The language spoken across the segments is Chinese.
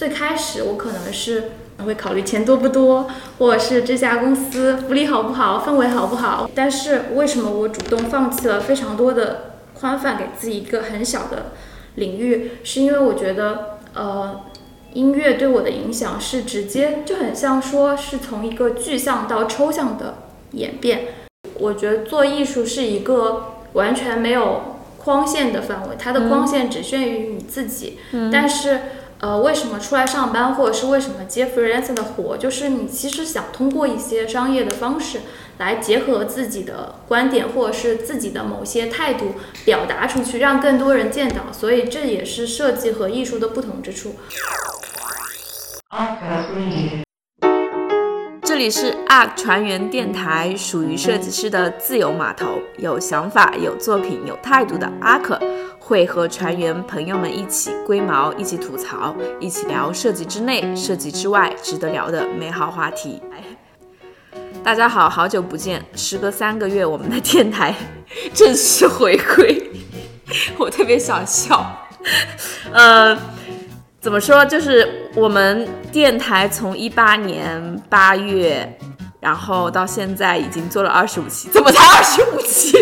最开始我可能是会考虑钱多不多，或者是这家公司福利好不好，氛围好不好。但是为什么我主动放弃了非常多的宽泛，给自己一个很小的领域？是因为我觉得，呃，音乐对我的影响是直接，就很像说是从一个具象到抽象的演变。我觉得做艺术是一个完全没有框线的范围，它的框线只限于你自己。但是，呃，为什么出来上班，或者是为什么接 freelance 的活，就是你其实想通过一些商业的方式来结合自己的观点，或者是自己的某些态度表达出去，让更多人见到。所以这也是设计和艺术的不同之处。这里是 ARK 船员电台，属于设计师的自由码头，有想法、有作品、有态度的 ARK 会和船员朋友们一起龟毛，一起吐槽，一起聊设计之内、设计之外值得聊的美好话题。大家好，好久不见，时隔三个月，我们的电台 正式回归，我特别想笑，呃。怎么说？就是我们电台从一八年八月，然后到现在已经做了二十五期，怎么才二十五期？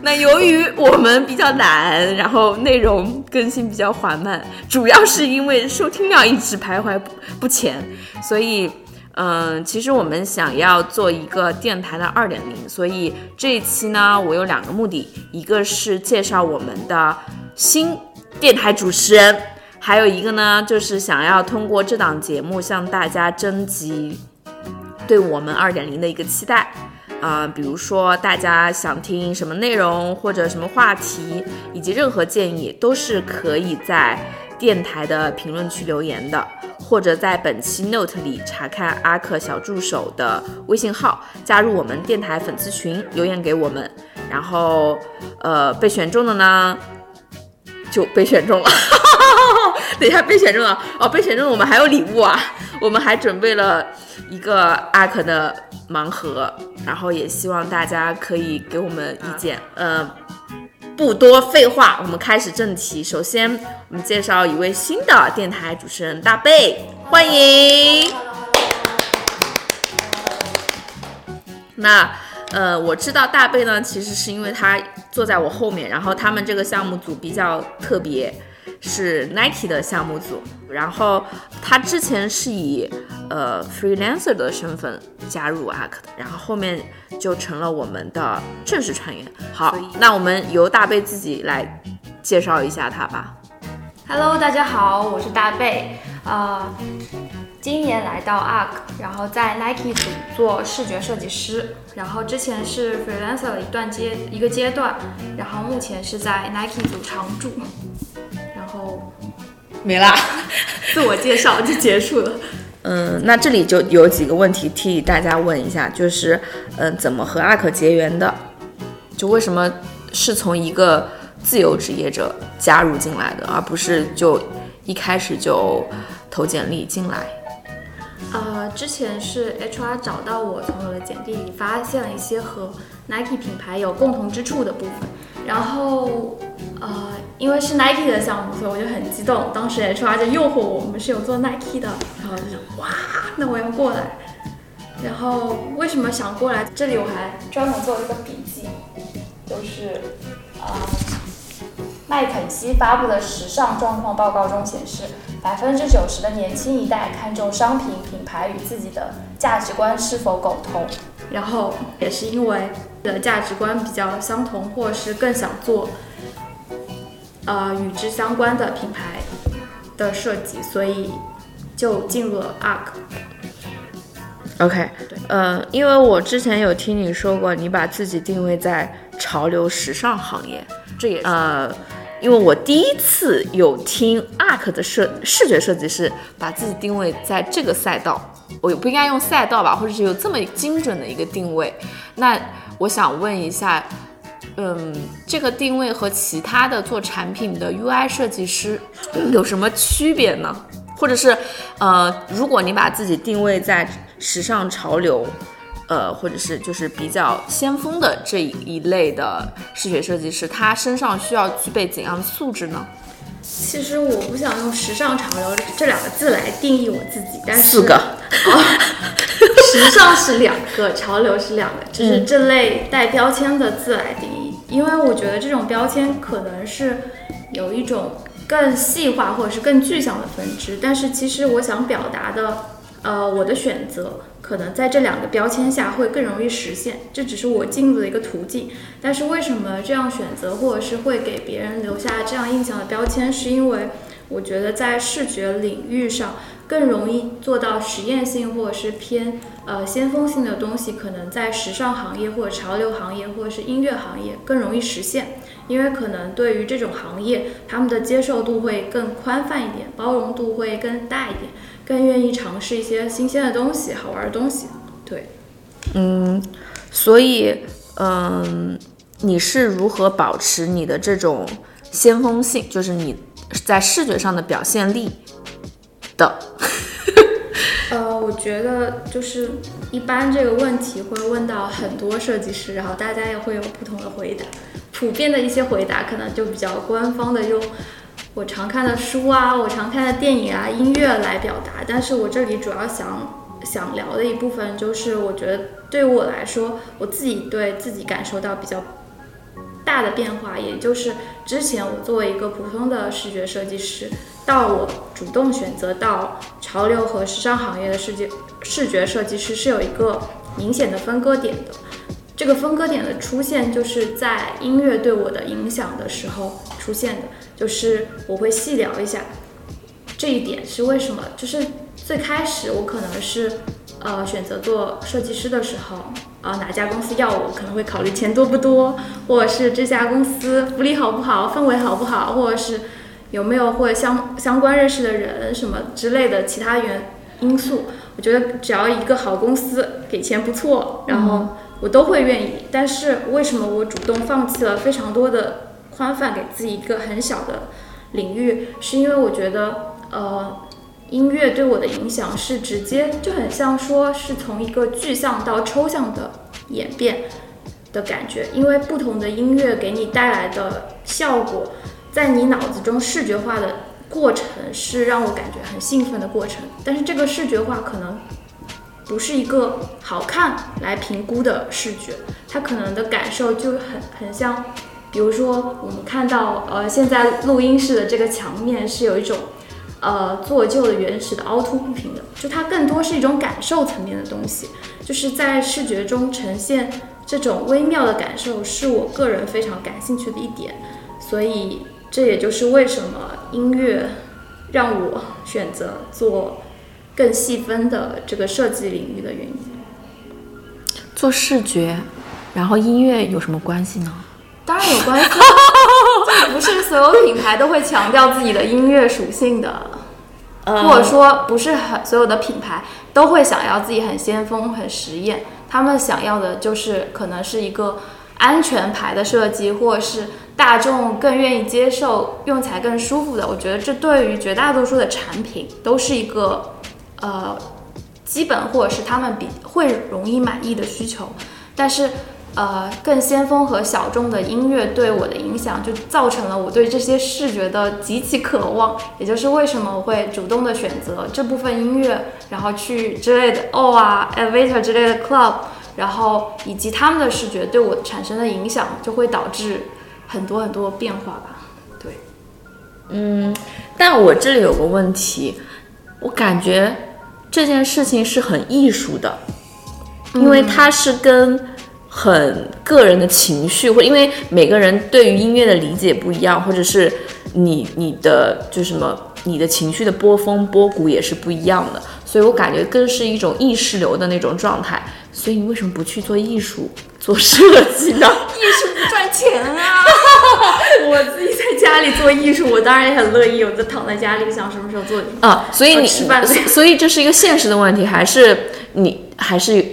那由于我们比较懒，然后内容更新比较缓慢，主要是因为收听量一直徘徊不前，所以，嗯，其实我们想要做一个电台的二点零，所以这一期呢，我有两个目的，一个是介绍我们的新电台主持人。还有一个呢，就是想要通过这档节目向大家征集对我们二点零的一个期待啊，比如说大家想听什么内容或者什么话题，以及任何建议都是可以在电台的评论区留言的，或者在本期 note 里查看阿克小助手的微信号，加入我们电台粉丝群留言给我们，然后呃被选中的呢就被选中了。等一下，被选中了哦！被选中了，我们还有礼物啊！我们还准备了一个阿克的盲盒，然后也希望大家可以给我们意见。呃，不多废话，我们开始正题。首先，我们介绍一位新的电台主持人大贝，欢迎。那呃，我知道大贝呢，其实是因为他坐在我后面，然后他们这个项目组比较特别。是 Nike 的项目组，然后他之前是以呃 freelancer 的身份加入 ARK 的，然后后面就成了我们的正式成员。好，那我们由大贝自己来介绍一下他吧。Hello，大家好，我是大贝，呃，今年来到 ARK，然后在 Nike 组做视觉设计师，然后之前是 freelancer 的一段阶一个阶段，然后目前是在 Nike 组常驻。后没啦，自我介绍就结束了。嗯，那这里就有几个问题替大家问一下，就是，嗯，怎么和阿可结缘的？就为什么是从一个自由职业者加入进来的，而不是就一开始就投简历进来？呃，之前是 HR 找到我，从我的简历里发现了一些和 Nike 品牌有共同之处的部分，然后。呃，因为是 Nike 的项目，所以我就很激动。当时 HR 就诱惑我，我们是有做 Nike 的，然后就想，哇，那我要过来。然后为什么想过来？这里我还专门做了一个笔记，就是呃，麦肯锡发布的时尚状况报告中显示，百分之九十的年轻一代看重商品品牌与自己的价值观是否苟同。然后也是因为的价值观比较相同，或是更想做。呃，与之相关的品牌的设计，所以就进入了 ARK。OK，对，呃，因为我之前有听你说过，你把自己定位在潮流时尚行业，这也呃，因为我第一次有听 ARK 的设视觉设计师把自己定位在这个赛道，我不应该用赛道吧，或者是有这么精准的一个定位。那我想问一下。嗯，这个定位和其他的做产品的 UI 设计师有什么区别呢？或者是，呃，如果你把自己定位在时尚潮流，呃，或者是就是比较先锋的这一类的视觉设计师，他身上需要具备怎样的素质呢？其实我不想用时尚潮流这两个字来定义我自己，但是四个，时尚是两个，潮流是两个，就是这类带标签的字来定义。因为我觉得这种标签可能是有一种更细化或者是更具象的分支，但是其实我想表达的，呃，我的选择可能在这两个标签下会更容易实现，这只是我进入的一个途径。但是为什么这样选择，或者是会给别人留下这样印象的标签，是因为我觉得在视觉领域上。更容易做到实验性或者是偏呃先锋性的东西，可能在时尚行业或者潮流行业或者是音乐行业更容易实现，因为可能对于这种行业，他们的接受度会更宽泛一点，包容度会更大一点，更愿意尝试一些新鲜的东西、好玩的东西。对，嗯，所以嗯，你是如何保持你的这种先锋性，就是你在视觉上的表现力？的，呃，我觉得就是一般这个问题会问到很多设计师，然后大家也会有不同的回答。普遍的一些回答可能就比较官方的，用我常看的书啊，我常看的电影啊，音乐来表达。但是我这里主要想想聊的一部分，就是我觉得对我来说，我自己对自己感受到比较大的变化，也就是之前我作为一个普通的视觉设计师。到我主动选择到潮流和时尚行业的世界视觉设计师是有一个明显的分割点的。这个分割点的出现就是在音乐对我的影响的时候出现的。就是我会细聊一下这一点是为什么。就是最开始我可能是呃选择做设计师的时候，呃哪家公司要我可能会考虑钱多不多，或者是这家公司福利好不好，氛围好不好，或者是。有没有或相相关认识的人什么之类的其他原因素？我觉得只要一个好公司给钱不错，然后我都会愿意。但是为什么我主动放弃了非常多的宽泛，给自己一个很小的领域？是因为我觉得，呃，音乐对我的影响是直接，就很像说是从一个具象到抽象的演变的感觉。因为不同的音乐给你带来的效果。在你脑子中视觉化的过程是让我感觉很兴奋的过程，但是这个视觉化可能不是一个好看来评估的视觉，它可能的感受就很很像，比如说我们看到呃现在录音室的这个墙面是有一种呃做旧的原始的凹凸不平的，就它更多是一种感受层面的东西，就是在视觉中呈现这种微妙的感受是我个人非常感兴趣的一点，所以。这也就是为什么音乐让我选择做更细分的这个设计领域的原因。做视觉，然后音乐有什么关系呢？当然有关系，不是所有品牌都会强调自己的音乐属性的，或者说不是很所有的品牌都会想要自己很先锋、很实验。他们想要的就是可能是一个安全牌的设计，或者是。大众更愿意接受，用起来更舒服的，我觉得这对于绝大多数的产品都是一个呃基本或者是他们比会容易满意的需求。但是呃更先锋和小众的音乐对我的影响，就造成了我对这些视觉的极其渴望。也就是为什么我会主动的选择这部分音乐，然后去之类的 O 啊 Elevator 之类的 Club，然后以及他们的视觉对我产生的影响，就会导致。很多很多变化吧，对，嗯，但我这里有个问题，我感觉这件事情是很艺术的，因为它是跟很个人的情绪，或因为每个人对于音乐的理解不一样，或者是你你的就什么你的情绪的波峰波谷也是不一样的，所以我感觉更是一种意识流的那种状态。所以你为什么不去做艺术？做设计呢艺术不赚钱啊！我自己在家里做艺术，我当然也很乐意。我就躺在家里，想什么时候做啊？所以你所以这是一个现实的问题，还是你还是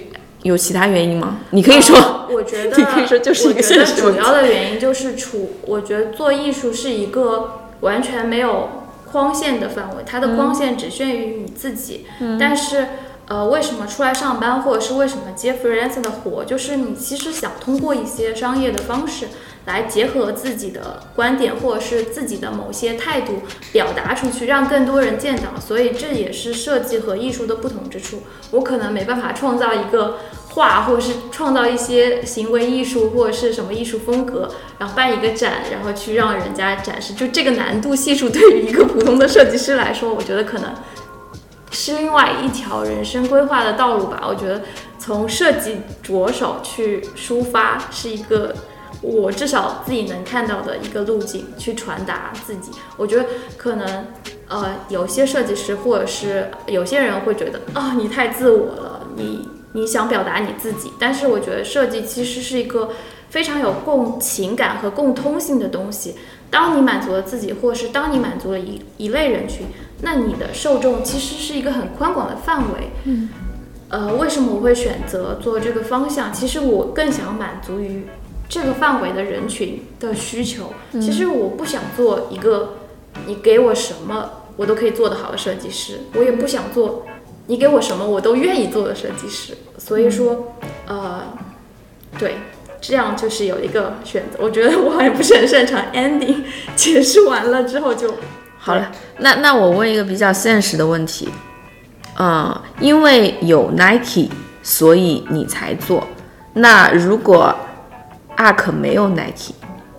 有其他原因吗？你可以说，我觉得 你可以说就是一个现实主要的原因就是处，我觉得做艺术是一个完全没有框线的范围，它的框线只限于你自己。但是。呃，为什么出来上班，或者是为什么接 freelance 的活？就是你其实想通过一些商业的方式来结合自己的观点或者是自己的某些态度表达出去，让更多人见到。所以这也是设计和艺术的不同之处。我可能没办法创造一个画，或者是创造一些行为艺术或者是什么艺术风格，然后办一个展，然后去让人家展示。就这个难度系数对于一个普通的设计师来说，我觉得可能是另外一条人生规划的道路吧。我觉得从设计着手去抒发是一个。我至少自己能看到的一个路径去传达自己，我觉得可能，呃，有些设计师或者是有些人会觉得，啊，你太自我了，你你想表达你自己，但是我觉得设计其实是一个非常有共情感和共通性的东西。当你满足了自己，或是当你满足了一一类人群，那你的受众其实是一个很宽广的范围。嗯，呃，为什么我会选择做这个方向？其实我更想满足于。这个范围的人群的需求，其实我不想做一个你给我什么我都可以做得好的设计师，我也不想做你给我什么我都愿意做的设计师。所以说，呃，对，这样就是有一个选择。我觉得我好像不是很擅长 ending，解释完了之后就好了。那那我问一个比较现实的问题，嗯，因为有 Nike，所以你才做。那如果 Arc 没有 Nike，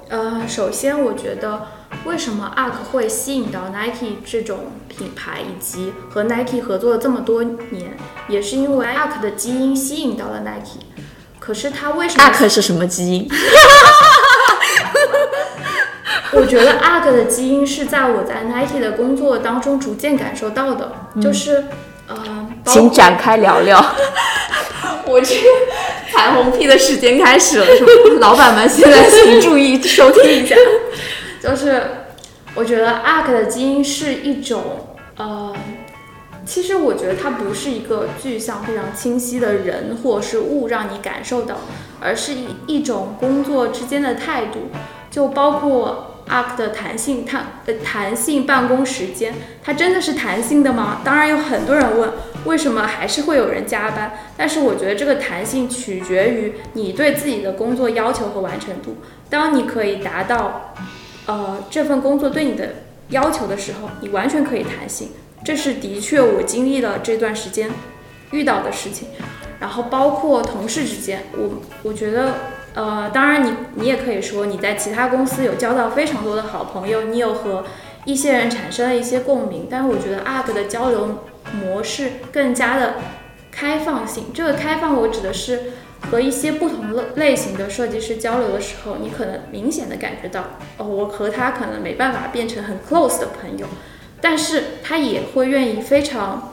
呃，首先我觉得为什么 ARK 会吸引到 Nike 这种品牌，以及和 Nike 合作了这么多年，也是因为 ARK 的基因吸引到了 Nike。可是它为什么？Arc 是什么基因？我觉得 Arc 的基因是在我在 Nike 的工作当中逐渐感受到的，就是呃，请展开聊聊。我这彩虹屁的时间开始了，是吗？老板们现在请注意收听一下。就是我觉得 ARK 的基因是一种，呃，其实我觉得它不是一个具象非常清晰的人或是物让你感受到，而是一一种工作之间的态度，就包括。Arc 的弹性，它的弹性办公时间，它真的是弹性的吗？当然有很多人问，为什么还是会有人加班？但是我觉得这个弹性取决于你对自己的工作要求和完成度。当你可以达到，呃，这份工作对你的要求的时候，你完全可以弹性。这是的确我经历了这段时间遇到的事情。然后包括同事之间，我我觉得。呃，当然，你你也可以说你在其他公司有交到非常多的好朋友，你有和一些人产生了一些共鸣。但是我觉得 ARK 的交流模式更加的开放性。这个开放，我指的是和一些不同类类型的设计师交流的时候，你可能明显的感觉到，哦，我和他可能没办法变成很 close 的朋友，但是他也会愿意非常。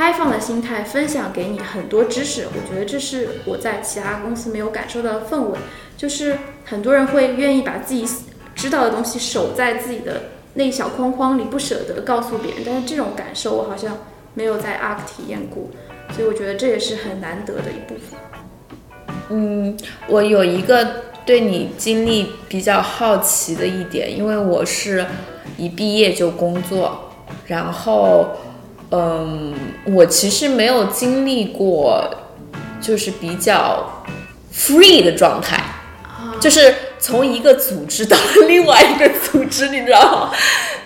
开放的心态分享给你很多知识，我觉得这是我在其他公司没有感受到的氛围。就是很多人会愿意把自己知道的东西守在自己的那小框框里，不舍得告诉别人。但是这种感受我好像没有在 ARK 体验过，所以我觉得这也是很难得的一部分。嗯，我有一个对你经历比较好奇的一点，因为我是一毕业就工作，然后。嗯，我其实没有经历过，就是比较 free 的状态，就是从一个组织到另外一个组织，你知道吗？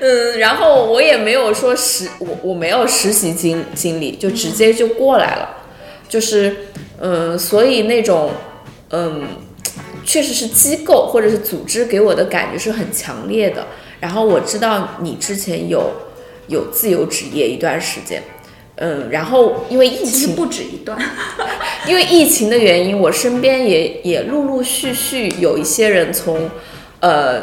嗯，然后我也没有说实，我我没有实习经经历，就直接就过来了，就是嗯，所以那种嗯，确实是机构或者是组织给我的感觉是很强烈的。然后我知道你之前有。有自由职业一段时间，嗯，然后因为疫情不止一段，因为疫情的原因，我身边也也陆陆续续有一些人从，呃，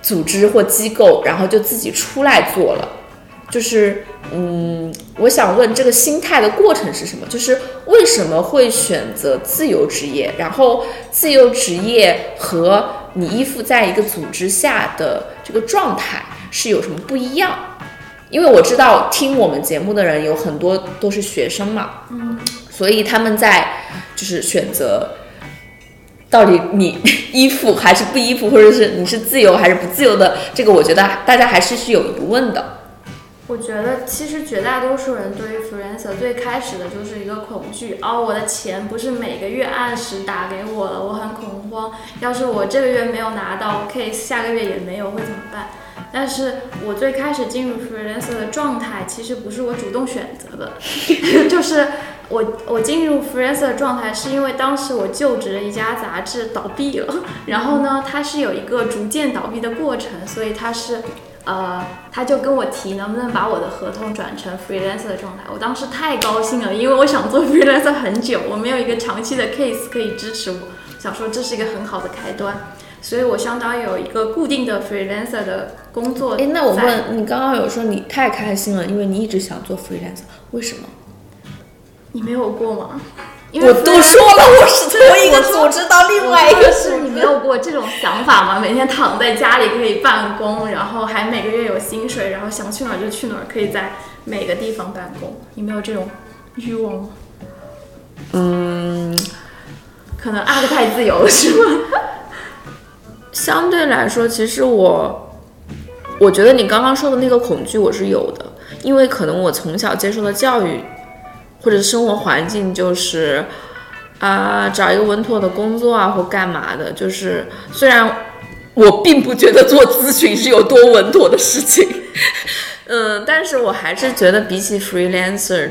组织或机构，然后就自己出来做了，就是，嗯，我想问这个心态的过程是什么？就是为什么会选择自由职业？然后自由职业和你依附在一个组织下的这个状态是有什么不一样？因为我知道听我们节目的人有很多都是学生嘛，嗯，所以他们在就是选择到底你依附还是不依附，或者是你是自由还是不自由的，这个我觉得大家还是是有疑问的。我觉得其实绝大多数人对于 freelancer 最开始的就是一个恐惧，哦，我的钱不是每个月按时打给我了，我很恐慌。要是我这个月没有拿到 case，下个月也没有，会怎么办？但是我最开始进入 freelance 的状态，其实不是我主动选择的，就是我我进入 freelance 的状态，是因为当时我就职的一家杂志倒闭了，然后呢，它是有一个逐渐倒闭的过程，所以它是。呃，他就跟我提能不能把我的合同转成 freelance 的状态，我当时太高兴了，因为我想做 freelance 很久，我没有一个长期的 case 可以支持我，想说这是一个很好的开端，所以我相当于有一个固定的 freelancer 的工作。哎，那我问你，刚刚有说你太开心了，因为你一直想做 freelancer，为什么？你没有过吗？因为我都说了，我是从一个组织到另外一个。是你没有过这种想法吗？每天躺在家里可以办公，然后还每个月有薪水，然后想去哪儿就去哪儿，可以在每个地方办公。你没有这种欲望吗？嗯，可能阿克太自由了，是吗？相对来说，其实我，我觉得你刚刚说的那个恐惧我是有的，因为可能我从小接受的教育。或者生活环境就是，啊，找一个稳妥的工作啊，或干嘛的。就是虽然我并不觉得做咨询是有多稳妥的事情，嗯，但是我还是觉得比起 freelancer，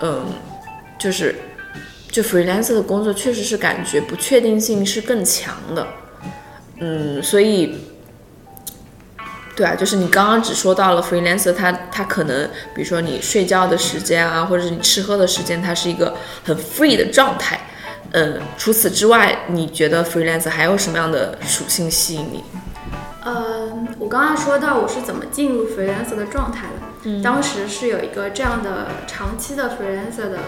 嗯，就是就 freelancer 的工作确实是感觉不确定性是更强的，嗯，所以。对啊，就是你刚刚只说到了 freelancer，他他可能，比如说你睡觉的时间啊，或者是你吃喝的时间，它是一个很 free 的状态。嗯，除此之外，你觉得 freelancer 还有什么样的属性吸引你？嗯，我刚刚说到我是怎么进入 freelancer 的状态的，嗯，当时是有一个这样的长期的 freelancer 的。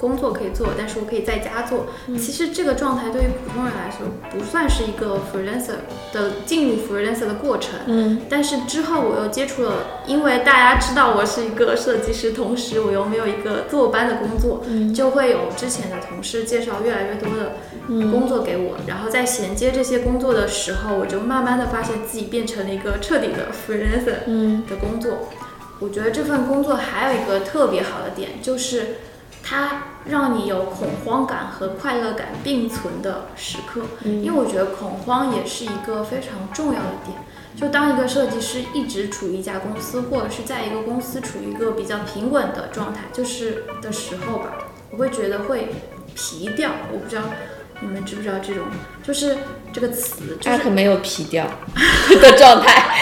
工作可以做，但是我可以在家做。其实这个状态对于普通人来说不算是一个 freelancer 的进入 freelancer 的过程。嗯，但是之后我又接触了，因为大家知道我是一个设计师，同时我又没有一个坐班的工作，就会有之前的同事介绍越来越多的工作给我。然后在衔接这些工作的时候，我就慢慢的发现自己变成了一个彻底的 freelancer 的工作。我觉得这份工作还有一个特别好的点就是。它让你有恐慌感和快乐感并存的时刻，因为我觉得恐慌也是一个非常重要的点。就当一个设计师一直处于一家公司，或者是在一个公司处于一个比较平稳的状态，就是的时候吧，我会觉得会皮掉。我不知道你们知不知道这种，就是这个词，他可没有皮调 的状态。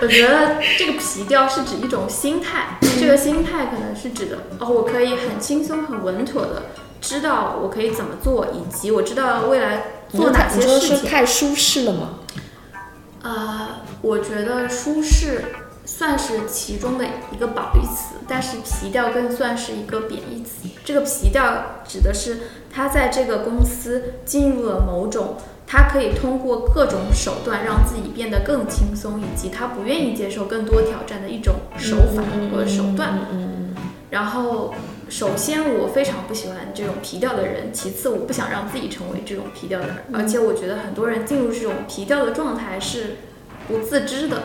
我觉得这个皮调是指一种心态，这个心态可能是指的哦，我可以很轻松、很稳妥的知道我可以怎么做，以及我知道未来做哪些事情。太舒适了吗？啊，我觉得舒适算是其中的一个褒义词，但是皮调更算是一个贬义词。这个皮调指的是他在这个公司进入了某种。他可以通过各种手段让自己变得更轻松，以及他不愿意接受更多挑战的一种手法或者手段。然后，首先我非常不喜欢这种皮调的人，其次我不想让自己成为这种皮调的人，而且我觉得很多人进入这种皮调的状态是不自知的，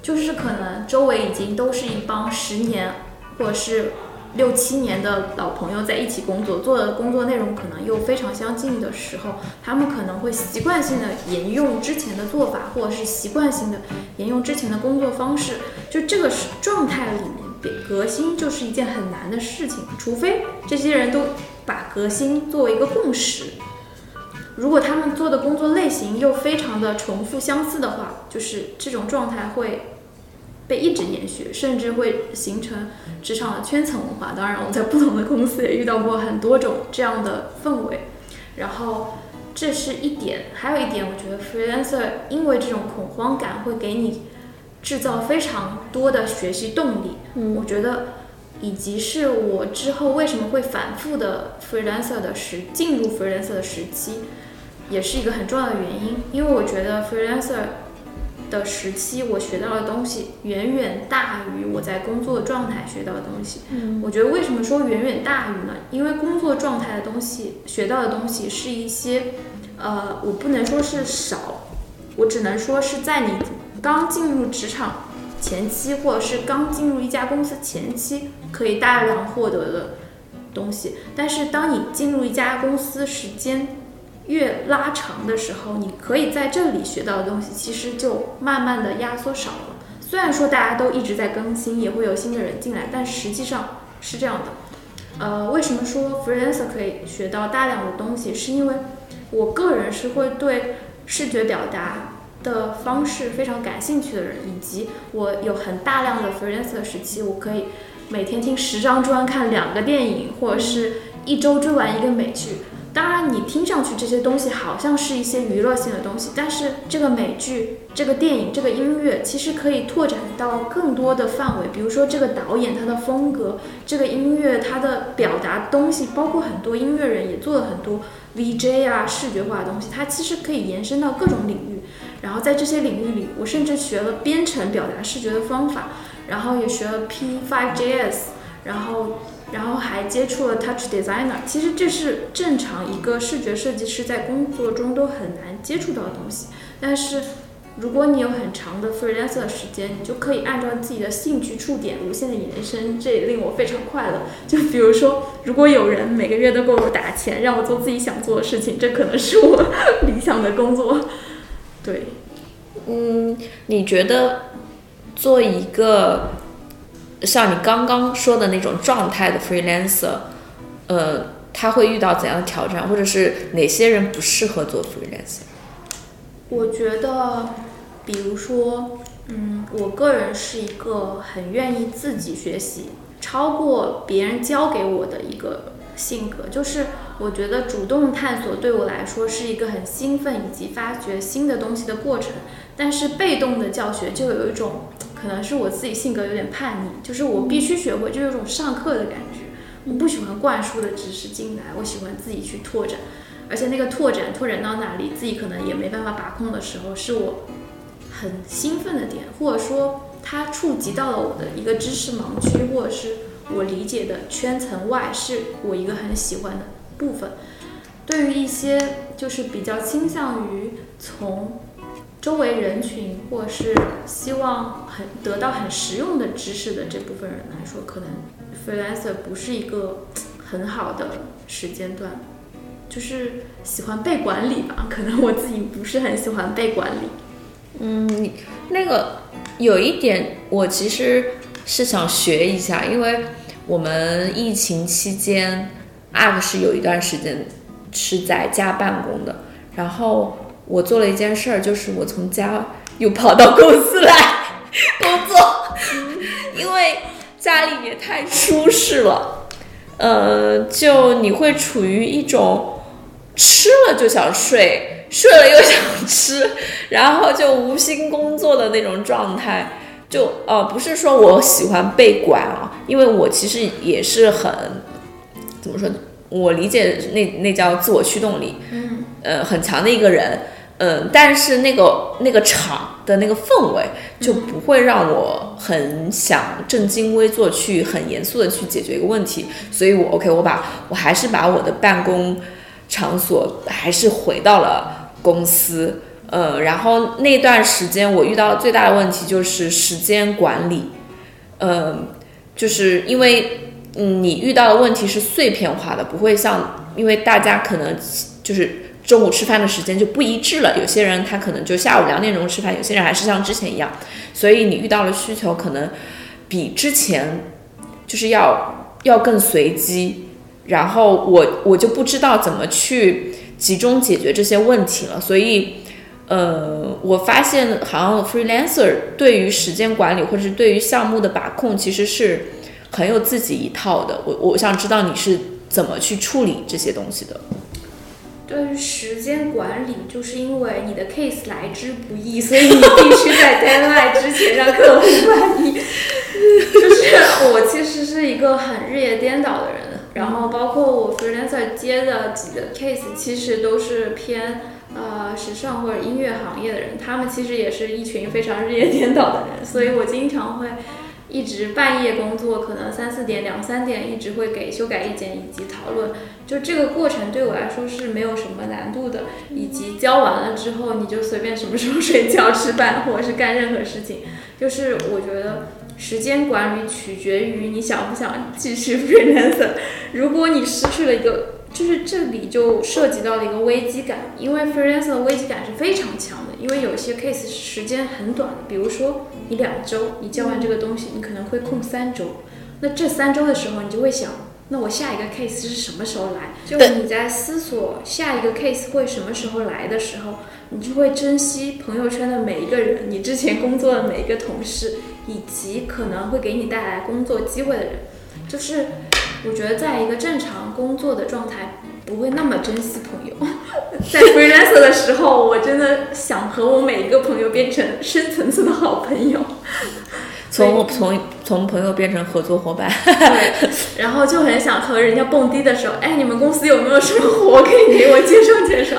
就是可能周围已经都是一帮十年或者是。六七年的老朋友在一起工作，做的工作内容可能又非常相近的时候，他们可能会习惯性的沿用之前的做法，或者是习惯性的沿用之前的工作方式。就这个状态里面，革新就是一件很难的事情，除非这些人都把革新作为一个共识。如果他们做的工作类型又非常的重复相似的话，就是这种状态会。被一直延续，甚至会形成职场的圈层文化。当然，我在不同的公司也遇到过很多种这样的氛围。然后，这是一点，还有一点，我觉得 freelancer 因为这种恐慌感会给你制造非常多的学习动力。嗯，我觉得，以及是我之后为什么会反复的 freelancer 的时进入 freelancer 的时期，也是一个很重要的原因。因为我觉得 freelancer。的时期，我学到的东西远远大于我在工作状态学到的东西。嗯，我觉得为什么说远远大于呢？因为工作状态的东西学到的东西是一些，呃，我不能说是少，我只能说是在你刚进入职场前期或者是刚进入一家公司前期可以大量获得的东西，但是当你进入一家公司时间越拉长的时候，你可以在这里学到的东西其实就慢慢的压缩少了。虽然说大家都一直在更新，也会有新的人进来，但实际上是这样的。呃，为什么说 freelancer 可以学到大量的东西？是因为我个人是会对视觉表达的方式非常感兴趣的人，以及我有很大量的 freelancer 时期，我可以每天听十张专，看两个电影，或者是一周追完一个美剧。当然，你听上去这些东西好像是一些娱乐性的东西，但是这个美剧、这个电影、这个音乐其实可以拓展到更多的范围。比如说，这个导演他的风格，这个音乐他的表达东西，包括很多音乐人也做了很多 VJ 啊视觉化的东西，它其实可以延伸到各种领域。然后在这些领域里，我甚至学了编程表达视觉的方法，然后也学了 P5JS，然后。然后还接触了 Touch Designer，其实这是正常一个视觉设计师在工作中都很难接触到的东西。但是如果你有很长的 freelancer 时间，你就可以按照自己的兴趣触点无限的延伸，这也令我非常快乐。就比如说，如果有人每个月都给我打钱，让我做自己想做的事情，这可能是我 理想的工作。对，嗯，你觉得做一个？像你刚刚说的那种状态的 freelancer，呃，他会遇到怎样的挑战，或者是哪些人不适合做 freelancer？我觉得，比如说，嗯，我个人是一个很愿意自己学习，超过别人教给我的一个性格。就是我觉得主动探索对我来说是一个很兴奋以及发掘新的东西的过程，但是被动的教学就有一种。可能是我自己性格有点叛逆，就是我必须学会，就有种上课的感觉。我不喜欢灌输的知识进来，我喜欢自己去拓展。而且那个拓展拓展到哪里，自己可能也没办法把控的时候，是我很兴奋的点，或者说它触及到了我的一个知识盲区，或者是我理解的圈层外，是我一个很喜欢的部分。对于一些就是比较倾向于从。周围人群，或是希望很得到很实用的知识的这部分人来说，可能 freelancer 不是一个很好的时间段，就是喜欢被管理吧。可能我自己不是很喜欢被管理。嗯，那个有一点，我其实是想学一下，因为我们疫情期间，UP 是有一段时间是在家办公的，然后。我做了一件事儿，就是我从家又跑到公司来工作，因为家里也太舒适了，呃，就你会处于一种吃了就想睡，睡了又想吃，然后就无心工作的那种状态。就呃，不是说我喜欢被管啊，因为我其实也是很怎么说，我理解那那叫自我驱动力，嗯，呃，很强的一个人。嗯，但是那个那个场的那个氛围就不会让我很想正襟危坐去很严肃的去解决一个问题，所以我 OK，我把我还是把我的办公场所还是回到了公司，嗯，然后那段时间我遇到最大的问题就是时间管理，嗯，就是因为嗯你遇到的问题是碎片化的，不会像因为大家可能就是。中午吃饭的时间就不一致了，有些人他可能就下午两点钟吃饭，有些人还是像之前一样，所以你遇到了需求可能比之前就是要要更随机，然后我我就不知道怎么去集中解决这些问题了，所以呃，我发现好像 freelancer 对于时间管理或者是对于项目的把控其实是很有自己一套的，我我想知道你是怎么去处理这些东西的。对于时间管理，就是因为你的 case 来之不易，所以你必须在 deadline 之前让客户满意。就是我其实是一个很日夜颠倒的人，然后包括我 freelancer 接的几个 case，其实都是偏呃时尚或者音乐行业的人，他们其实也是一群非常日夜颠倒的人，所以我经常会。一直半夜工作，可能三四点、两三点，一直会给修改意见以及讨论。就这个过程对我来说是没有什么难度的，以及交完了之后，你就随便什么时候睡觉、吃饭或者是干任何事情。就是我觉得时间管理取决于你想不想继续 Freelance。如果你失去了一个，就是这里就涉及到了一个危机感，因为 Freelance 的危机感是非常强的，因为有些 case 时间很短，比如说你两周你交完这个东西，你可能会空三周，那这三周的时候你就会想。那我下一个 case 是什么时候来？就你在思索下一个 case 会什么时候来的时候，你就会珍惜朋友圈的每一个人，你之前工作的每一个同事，以及可能会给你带来工作机会的人。就是我觉得在一个正常工作的状态，不会那么珍惜朋友。在 freelancer 的时候，我真的想和我每一个朋友变成深层次的好朋友。从从从朋友变成合作伙伴，对，然后就很想和人家蹦迪的时候，哎，你们公司有没有什么活可以给我介绍介绍？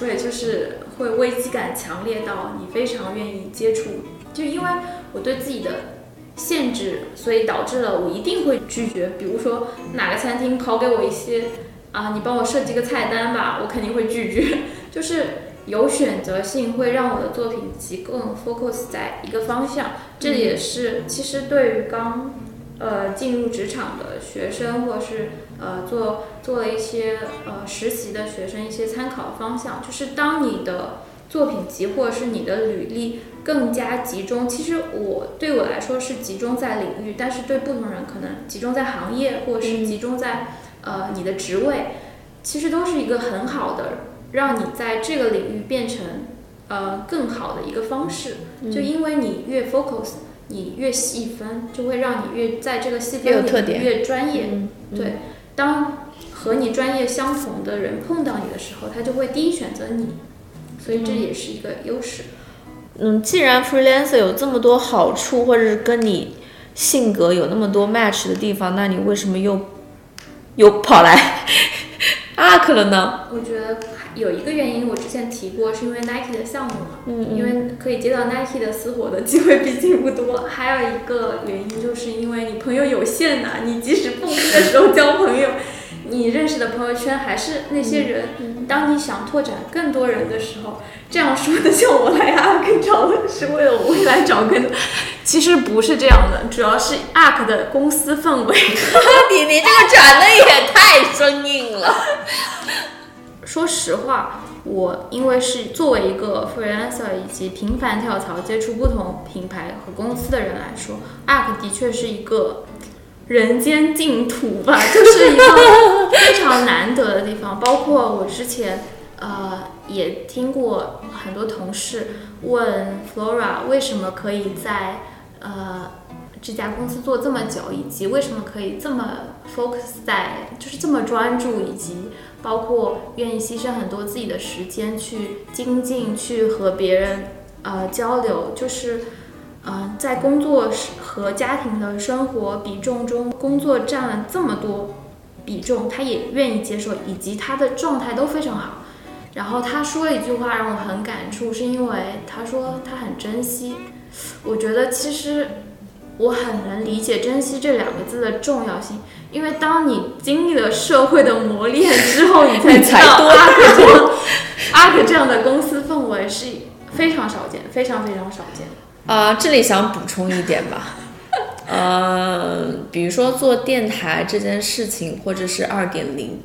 对，就是会危机感强烈到你非常愿意接触，就因为我对自己的限制，所以导致了我一定会拒绝。比如说哪个餐厅抛给我一些啊，你帮我设计个菜单吧，我肯定会拒绝。就是有选择性会让我的作品集更 focus 在一个方向。这也是其实对于刚呃进入职场的学生，或者是呃做做了一些呃实习的学生一些参考方向，就是当你的作品集或者是你的履历更加集中，其实我对我来说是集中在领域，但是对不同人可能集中在行业或者是集中在呃你的职位，其实都是一个很好的让你在这个领域变成。呃，更好的一个方式，就因为你越 focus，你越细分，就会让你越在这个细分领域越专业。对，当和你专业相同的人碰到你的时候，他就会第一选择你，所以这也是一个优势。嗯，既然 freelancer 有这么多好处，或者是跟你性格有那么多 match 的地方，那你为什么又又跑来 arc 了呢？我觉得。有一个原因，我之前提过，是因为 Nike 的项目嘛，嗯因为可以接到 Nike 的私活的机会毕竟不多。还有一个原因，就是因为你朋友有限呐，你即使蹦迪的时候交朋友，你认识的朋友圈还是那些人。当你想拓展更多人的时候，这样说的像我来 ARK 找的是为了我未来找更多，其实不是这样的，主要是 ARK 的公司氛围。你你这个转的也太生硬了。说实话，我因为是作为一个 freelancer 以及频繁跳槽、接触不同品牌和公司的人来说，ARK 的确是一个人间净土吧，就是一个非常难得的地方。包括我之前呃也听过很多同事问 Flora 为什么可以在呃这家公司做这么久，以及为什么可以这么 focus 在就是这么专注，以及。包括愿意牺牲很多自己的时间去精进，去和别人呃交流，就是嗯，在工作和家庭的生活比重中，工作占了这么多比重，他也愿意接受，以及他的状态都非常好。然后他说了一句话让我很感触，是因为他说他很珍惜。我觉得其实我很能理解“珍惜”这两个字的重要性。因为当你经历了社会的磨练之后，你才知道阿克这样阿克这样的公司氛围是非常少见，非常非常少见。啊，这里想补充一点吧，呃，比如说做电台这件事情，或者是二点零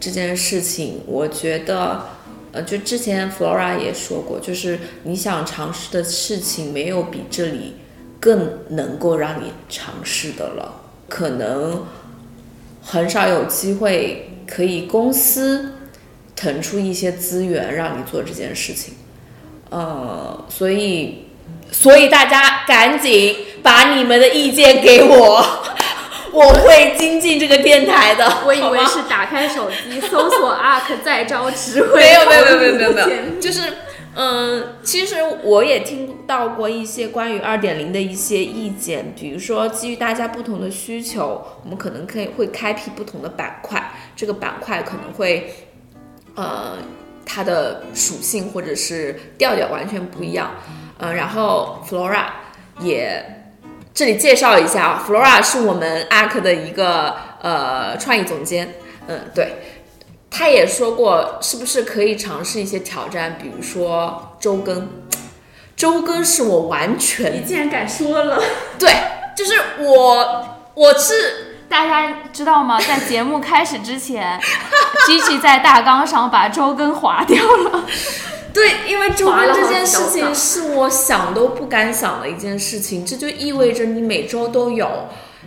这件事情，我觉得，呃，就之前 Flora 也说过，就是你想尝试的事情，没有比这里更能够让你尝试的了。可能很少有机会可以公司腾出一些资源让你做这件事情，呃，所以所以大家赶紧把你们的意见给我，我会精进这个电台的。我以为是打开手机搜索 ARK 在招职位，没有没有没有没有没有，就是。嗯，其实我也听到过一些关于二点零的一些意见，比如说基于大家不同的需求，我们可能可以会开辟不同的板块，这个板块可能会，呃，它的属性或者是调调完全不一样。嗯，然后 Flora 也这里介绍一下啊，Flora 是我们 ARK 的一个呃创意总监。嗯，对。他也说过，是不是可以尝试一些挑战，比如说周更？周更是我完全你竟然敢说了！对，就是我我是大家知道吗？在节目开始之前，Gigi 在大纲上把周更划掉了。对，因为周更这件事情是我想都不敢想的一件事情，这就意味着你每周都有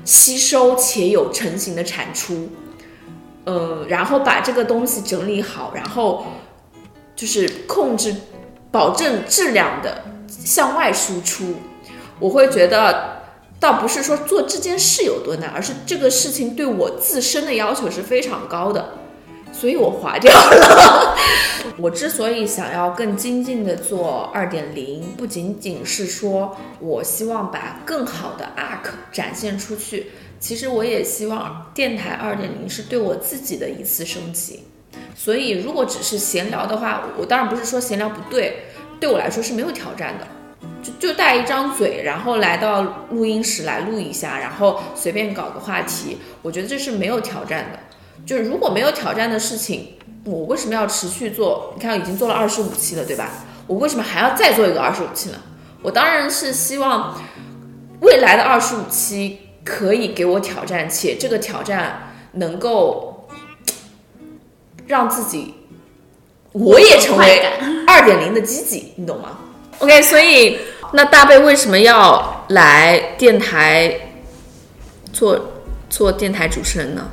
吸收且有成型的产出，呃，然后把这个东西整理好，然后就是控制，保证质量的向外输出。我会觉得，倒不是说做这件事有多难，而是这个事情对我自身的要求是非常高的，所以我划掉了。我之所以想要更精进的做二点零，不仅仅是说我希望把更好的 ARC 展现出去，其实我也希望电台二点零是对我自己的一次升级。所以，如果只是闲聊的话，我当然不是说闲聊不对，对我来说是没有挑战的。就就带一张嘴，然后来到录音室来录一下，然后随便搞个话题，我觉得这是没有挑战的。就是如果没有挑战的事情，我为什么要持续做？你看已经做了二十五期了，对吧？我为什么还要再做一个二十五期呢？我当然是希望未来的二十五期可以给我挑战，且这个挑战能够 让自己我也成为 二点零的积极，你懂吗？OK，所以那大贝为什么要来电台做做电台主持人呢？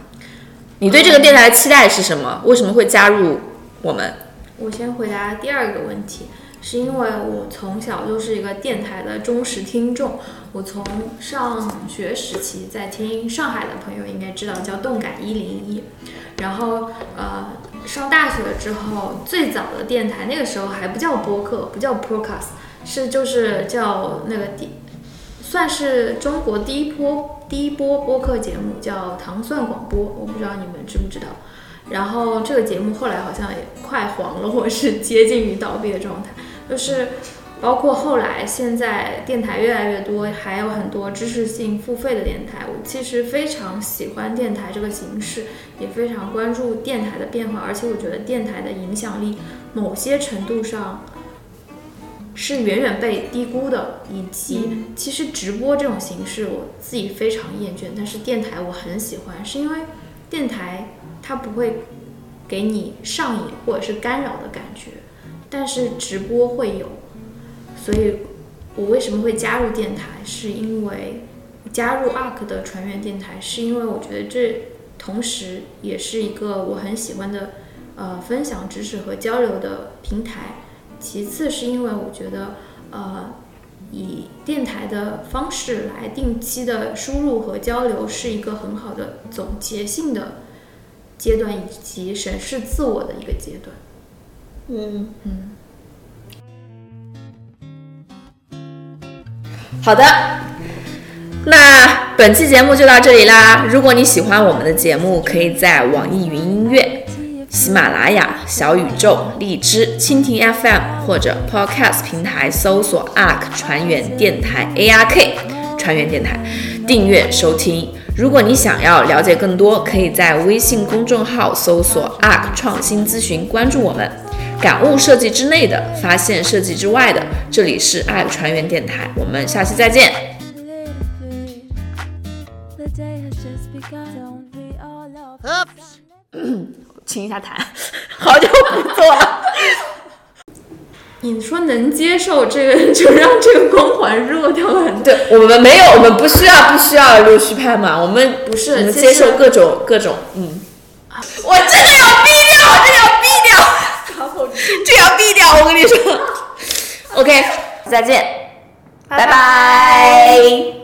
你对这个电台的期待是什么？为什么会加入我们？我先回答第二个问题，是因为我从小就是一个电台的忠实听众。我从上学时期在听上海的朋友应该知道叫动感一零一，然后呃上大学之后，最早的电台那个时候还不叫播客，不叫 podcast，是就是叫那个第算是中国第一波第一波播客节目叫糖蒜广播，我不知道你们知不知道。然后这个节目后来好像也快黄了，或是接近于倒闭的状态。就是包括后来现在电台越来越多，还有很多知识性付费的电台。我其实非常喜欢电台这个形式，也非常关注电台的变化，而且我觉得电台的影响力某些程度上是远远被低估的，以及其实直播这种形式我自己非常厌倦，但是电台我很喜欢，是因为电台它不会给你上瘾或者是干扰的感觉，但是直播会有，所以我为什么会加入电台，是因为加入 ARK 的船员电台，是因为我觉得这同时也是一个我很喜欢的呃分享知识和交流的平台。其次是因为我觉得呃以电台的方式来定期的输入和交流是一个很好的总结性的阶段，以及审视自我的一个阶段。嗯嗯，好的，那本期节目就到这里啦。如果你喜欢我们的节目，可以在网易云音乐、喜马拉雅、小宇宙、荔枝、蜻蜓 FM 或者 Podcast 平台搜索 ARK 船员电台 ARK 船员电台，订阅收听。如果你想要了解更多，可以在微信公众号搜索 ARK 创新咨询，关注我们。感悟设计之内的，发现设计之外的。这里是 ARK 船员电台，我们下期再见。The 清一下痰，好久不做了。你说能接受这个，就让这个光环弱掉了。很多。对我们没有，我们不需要不需要溜须拍马，我们不是我们接受各种各种，嗯。我这个要毙掉，我这个要毙掉，这要毙掉，我跟你说。OK，再见，拜拜